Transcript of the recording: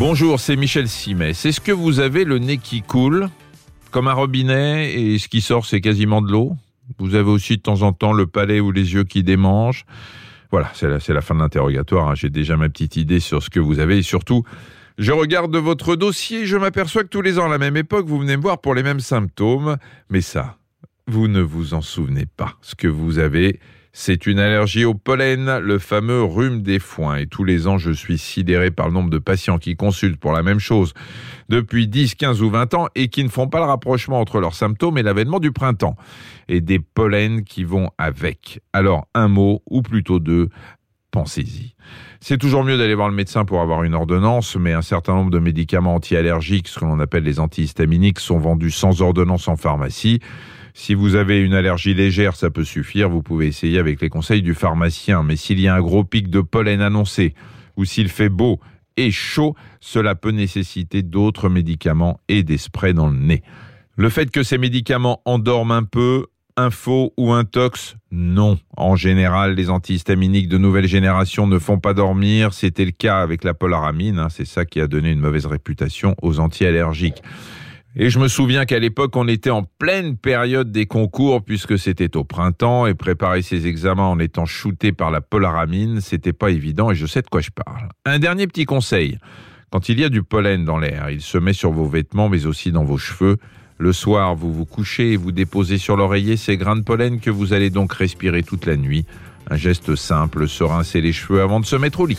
Bonjour, c'est Michel Simès. Est-ce que vous avez le nez qui coule comme un robinet et ce qui sort c'est quasiment de l'eau? Vous avez aussi de temps en temps le palais ou les yeux qui démangent Voilà, c'est la, la, fin de l'interrogatoire. Hein. J'ai déjà ma petite idée sur ce que vous avez et surtout, je regarde votre dossier je m'aperçois que tous les ans à la même époque, vous venez me voir pour les mêmes symptômes. Mais ça, vous ne vous en souvenez pas. Ce que vous avez, c'est une allergie au pollen, le fameux rhume des foins. Et tous les ans, je suis sidéré par le nombre de patients qui consultent pour la même chose depuis 10, 15 ou 20 ans et qui ne font pas le rapprochement entre leurs symptômes et l'avènement du printemps. Et des pollens qui vont avec. Alors, un mot, ou plutôt deux, pensez-y. C'est toujours mieux d'aller voir le médecin pour avoir une ordonnance, mais un certain nombre de médicaments anti-allergiques, ce que l'on appelle les antihistaminiques, sont vendus sans ordonnance en pharmacie. Si vous avez une allergie légère, ça peut suffire, vous pouvez essayer avec les conseils du pharmacien. Mais s'il y a un gros pic de pollen annoncé, ou s'il fait beau et chaud, cela peut nécessiter d'autres médicaments et des sprays dans le nez. Le fait que ces médicaments endorment un peu, un faux ou un tox Non. En général, les antihistaminiques de nouvelle génération ne font pas dormir. C'était le cas avec la polaramine. Hein. C'est ça qui a donné une mauvaise réputation aux anti-allergiques. Et je me souviens qu'à l'époque, on était en pleine période des concours puisque c'était au printemps et préparer ses examens en étant shooté par la polaramine, c'était pas évident et je sais de quoi je parle. Un dernier petit conseil. Quand il y a du pollen dans l'air, il se met sur vos vêtements mais aussi dans vos cheveux. Le soir, vous vous couchez et vous déposez sur l'oreiller ces grains de pollen que vous allez donc respirer toute la nuit. Un geste simple, se rincer les cheveux avant de se mettre au lit.